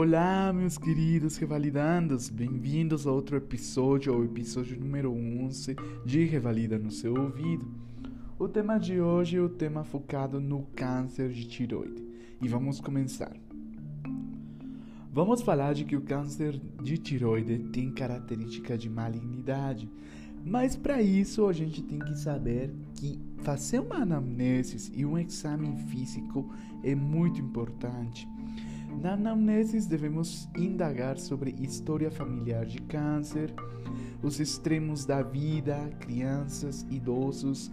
Olá, meus queridos revalidandos, bem-vindos a outro episódio, ao episódio número 11 de Revalida no seu ouvido. O tema de hoje é o tema focado no câncer de tiroide e vamos começar. Vamos falar de que o câncer de tiroide tem característica de malignidade, mas para isso a gente tem que saber que fazer uma anamnese e um exame físico é muito importante na anamnese, devemos indagar sobre história familiar de câncer, os extremos da vida, crianças, idosos,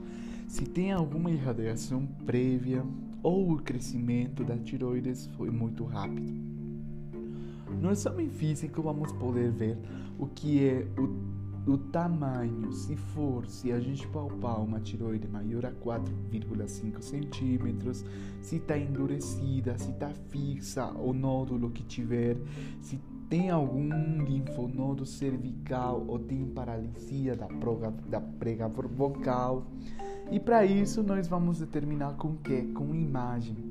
se tem alguma irradiação prévia ou o crescimento da tiroides foi muito rápido. No exame físico, vamos poder ver o que é o o tamanho, se for, se a gente palpar uma tiroide maior a 4,5 centímetros, se está endurecida, se está fixa o nódulo que tiver, se tem algum linfonodo cervical ou tem paralisia da, proga, da prega vocal. E para isso nós vamos determinar com que? Com imagem.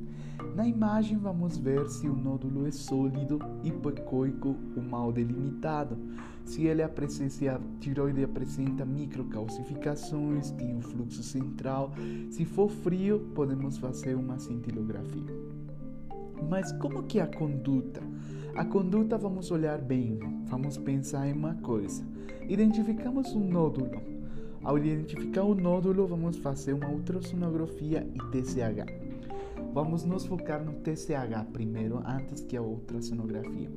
Na imagem vamos ver se o nódulo é sólido, hipocoico ou mal delimitado. Se ele apresenta, se a tiroide apresenta microcalcificações, tem um fluxo central. Se for frio, podemos fazer uma cintilografia. Mas como que é a conduta? A conduta vamos olhar bem, vamos pensar em uma coisa. Identificamos um nódulo. Ao identificar o nódulo, vamos fazer uma ultrassonografia e TCH. Vamos nos focar no TCH primeiro, antes que a ultrassonografia.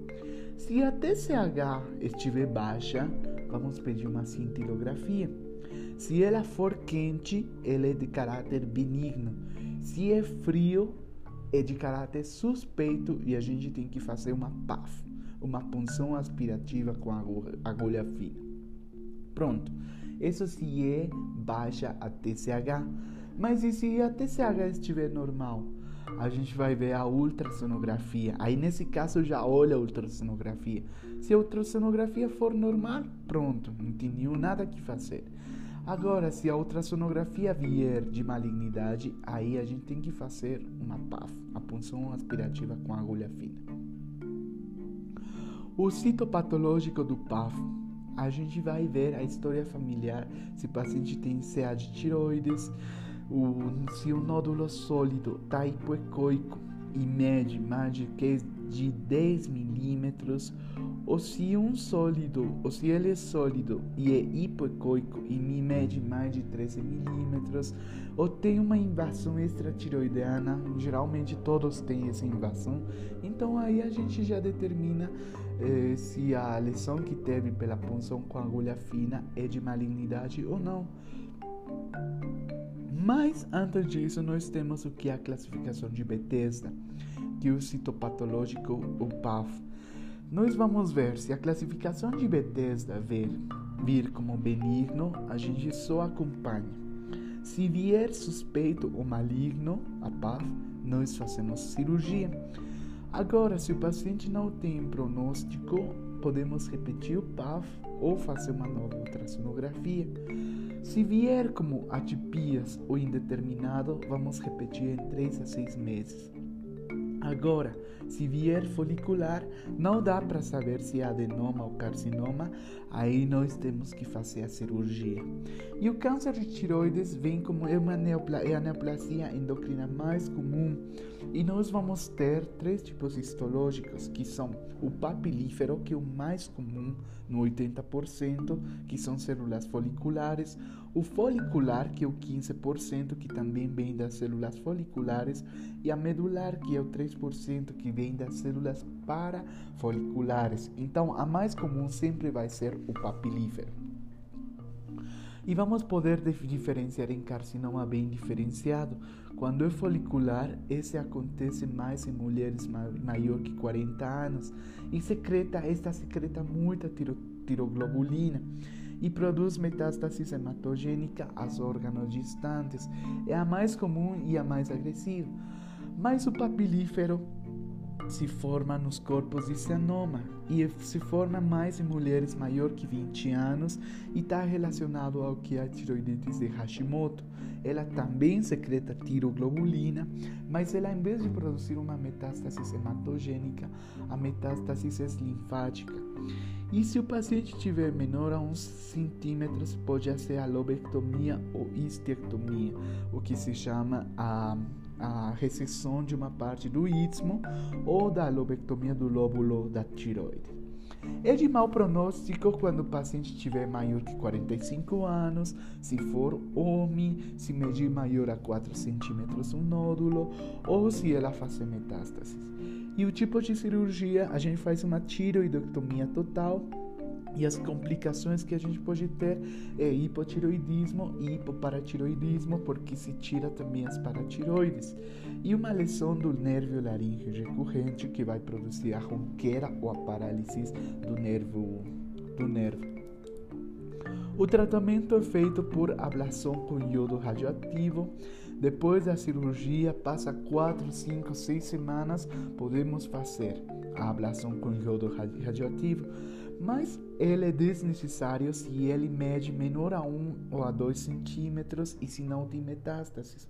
Se a TCH estiver baixa, vamos pedir uma cintilografia. Se ela for quente, ela é de caráter benigno. Se é frio, é de caráter suspeito e a gente tem que fazer uma PAF, uma punção aspirativa com agulha fina. Pronto. Isso se é baixa a TCH. Mas e se a TCH estiver normal? A gente vai ver a ultrassonografia. Aí nesse caso já olha a ultrassonografia. Se a ultrassonografia for normal, pronto, não tem nenhum nada que fazer. Agora, se a ultrassonografia vier de malignidade, aí a gente tem que fazer uma PAF, a punção aspirativa com agulha fina. O citopatológico do PAF, a gente vai ver a história familiar, se o paciente tem CA de tiroides, se o nódulo sólido está hipoecoico e mede mais de 10 milímetros, ou se um sólido, ou se ele é sólido e é hipoecoico e mede mais de 13 milímetros, ou tem uma invasão extratiroideana, geralmente todos têm essa invasão, então aí a gente já determina eh, se a lesão que teve pela punção com agulha fina é de malignidade ou não. Mas antes disso, nós temos o que é a classificação de Bethesda, que é o citopatológico, o PAF. Nós vamos ver se a classificação de Bethesda vir, vir como benigno, a gente só acompanha. Se vier suspeito ou maligno, a PAF, nós fazemos cirurgia. Agora, se o paciente não tem pronóstico, podemos repetir o PAF ou fazer uma nova ultrassonografia. Se vier como atipias ou indeterminado, vamos repetir em 3 a 6 meses. Agora, se vier folicular, não dá para saber se é adenoma ou carcinoma, aí nós temos que fazer a cirurgia. E o câncer de tiroides vem como é, uma é a neoplasia endocrina mais comum. E nós vamos ter três tipos histológicos, que são o papilífero, que é o mais comum, no 80%, que são células foliculares, o folicular, que é o 15%, que também vem das células foliculares, e a medular, que é o 3%, que vem das células parafoliculares. Então, a mais comum sempre vai ser o papilífero. E vamos poder diferenciar em carcinoma bem diferenciado. Quando é folicular, esse acontece mais em mulheres maior que 40 anos e secreta, esta secreta muita tiro, tiroglobulina e produz metástase hematogênica aos órgãos distantes. É a mais comum e a mais agressiva. Mas o papilífero se forma nos corpos de cianoma e se forma mais em mulheres maior que 20 anos e está relacionado ao que é a tiroidite de Hashimoto. Ela também secreta tiroglobulina, mas ela em vez de produzir uma metástase hematogênica, a metástase é linfática. E se o paciente tiver menor a uns centímetros, pode ser a lobectomia ou histerectomia, o que se chama a a recessão de uma parte do istmo ou da lobectomia do lóbulo da tiroide. É de mau pronóstico quando o paciente tiver maior que 45 anos, se for homem, se medir maior a 4 centímetros um nódulo ou se ela fazer metástases. E o tipo de cirurgia, a gente faz uma tiroidectomia total e as complicações que a gente pode ter é hipotiroidismo e hipoparatiroidismo, porque se tira também as paratiroides. E uma lesão do nervo laríngeo recorrente que vai produzir a ronqueira ou a parálise do nervo. Do nervo. O tratamento é feito por ablação com iodo radioativo. Depois da cirurgia, passa 4, 5, 6 semanas, podemos fazer a ablação com iodo radioativo mas ele é desnecessário se ele mede menor a 1 ou a 2 centímetros e se não tem metástases.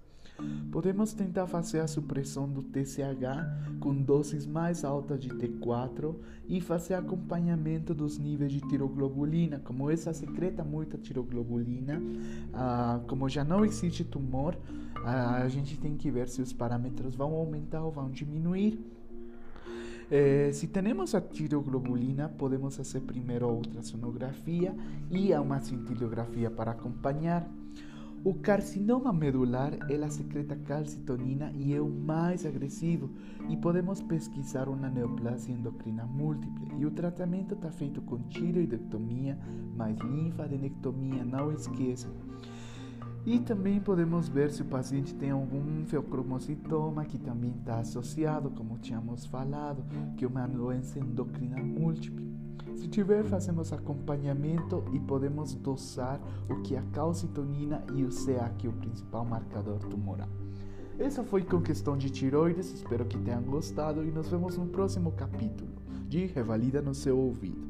Podemos tentar fazer a supressão do TCH com doses mais altas de T4 e fazer acompanhamento dos níveis de tiroglobulina. Como essa secreta muita tiroglobulina, ah, como já não existe tumor, ah, a gente tem que ver se os parâmetros vão aumentar ou vão diminuir. Eh, se temos a tiroglobulina, podemos fazer primeiro a ultrassonografia e a uma cintilografia para acompanhar. O carcinoma medular, ela secreta calcitonina e é o mais agressivo e podemos pesquisar uma neoplasia endocrina múltiple. E o tratamento está feito com tiroidectomia mais linfadenectomia, não esqueça. E também podemos ver se o paciente tem algum feocromocitoma que também está associado, como tínhamos falado, que é uma doença endocrina múltipla. Se tiver, fazemos acompanhamento e podemos dosar o que é a calcitonina e o CA, que é o principal marcador tumoral. Essa foi com questão de tiroides, espero que tenham gostado e nos vemos no próximo capítulo de Revalida no seu ouvido.